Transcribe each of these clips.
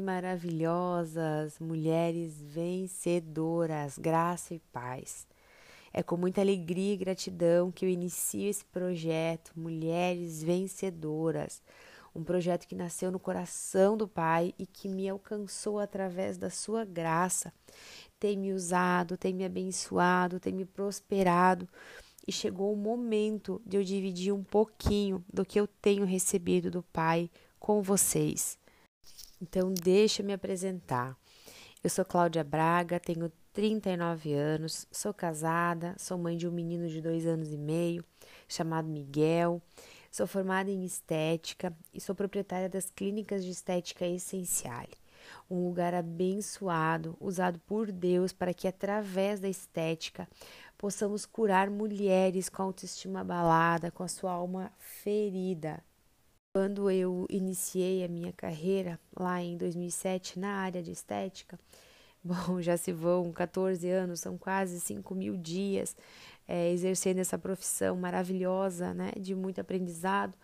maravilhosas, mulheres vencedoras, graça e paz. É com muita alegria e gratidão que eu inicio esse projeto Mulheres Vencedoras, um projeto que nasceu no coração do Pai e que me alcançou através da sua graça. Tem me usado, tem me abençoado, tem me prosperado e chegou o momento de eu dividir um pouquinho do que eu tenho recebido do Pai com vocês. Então, deixa eu me apresentar. Eu sou Cláudia Braga, tenho 39 anos, sou casada, sou mãe de um menino de dois anos e meio, chamado Miguel. Sou formada em estética e sou proprietária das clínicas de estética Essenciale, um lugar abençoado, usado por Deus para que, através da estética, possamos curar mulheres com autoestima abalada, com a sua alma ferida. Quando eu iniciei a minha carreira lá em 2007 na área de estética, bom, já se vão 14 anos, são quase 5 mil dias é, exercendo essa profissão maravilhosa, né, de muito aprendizado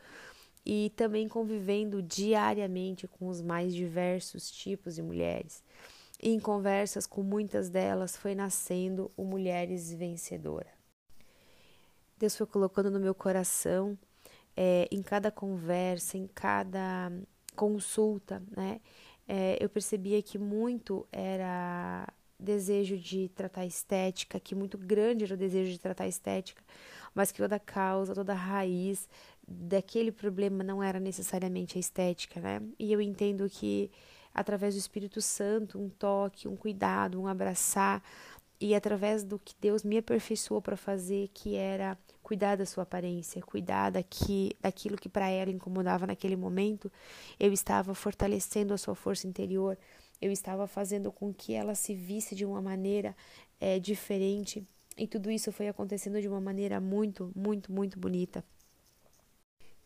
e também convivendo diariamente com os mais diversos tipos de mulheres. Em conversas com muitas delas foi nascendo o Mulheres Vencedora. Deus foi colocando no meu coração, é, em cada conversa, em cada consulta, né? É, eu percebia que muito era desejo de tratar estética, que muito grande era o desejo de tratar estética, mas que toda causa, toda raiz daquele problema não era necessariamente a estética, né? E eu entendo que através do Espírito Santo, um toque, um cuidado, um abraçar, e através do que Deus me aperfeiçoou para fazer, que era cuidar da sua aparência, cuidar daqui, daquilo que para ela incomodava naquele momento, eu estava fortalecendo a sua força interior, eu estava fazendo com que ela se visse de uma maneira é, diferente. E tudo isso foi acontecendo de uma maneira muito, muito, muito bonita.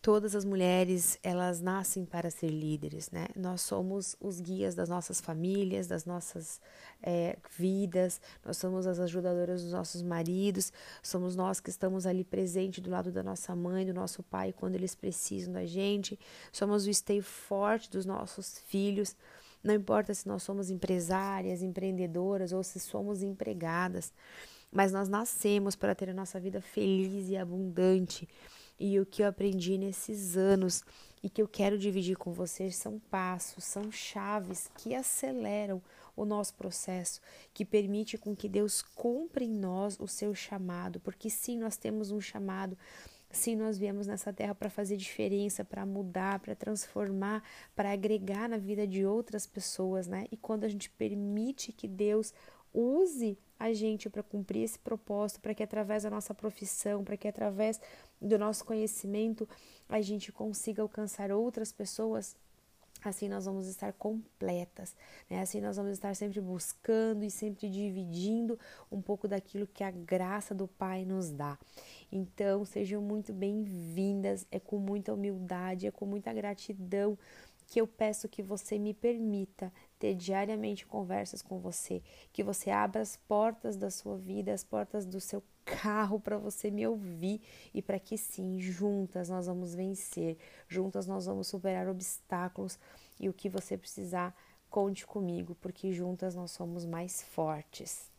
Todas as mulheres, elas nascem para ser líderes, né? Nós somos os guias das nossas famílias, das nossas é, vidas, nós somos as ajudadoras dos nossos maridos, somos nós que estamos ali presente do lado da nossa mãe, do nosso pai, quando eles precisam da gente, somos o stay forte dos nossos filhos, não importa se nós somos empresárias, empreendedoras ou se somos empregadas, mas nós nascemos para ter a nossa vida feliz e abundante. E o que eu aprendi nesses anos e que eu quero dividir com vocês são passos, são chaves que aceleram o nosso processo, que permite com que Deus cumpra em nós o seu chamado, porque sim, nós temos um chamado Sim, nós viemos nessa terra para fazer diferença, para mudar, para transformar, para agregar na vida de outras pessoas, né? E quando a gente permite que Deus use a gente para cumprir esse propósito, para que através da nossa profissão, para que através do nosso conhecimento a gente consiga alcançar outras pessoas, assim nós vamos estar completas, né? Assim nós vamos estar sempre buscando e sempre dividindo um pouco daquilo que a graça do Pai nos dá. Então, sejam muito bem-vindas, é com muita humildade, é com muita gratidão que eu peço que você me permita ter diariamente conversas com você, que você abra as portas da sua vida, as portas do seu carro para você me ouvir e para que sim, juntas nós vamos vencer, juntas nós vamos superar obstáculos e o que você precisar, conte comigo, porque juntas nós somos mais fortes.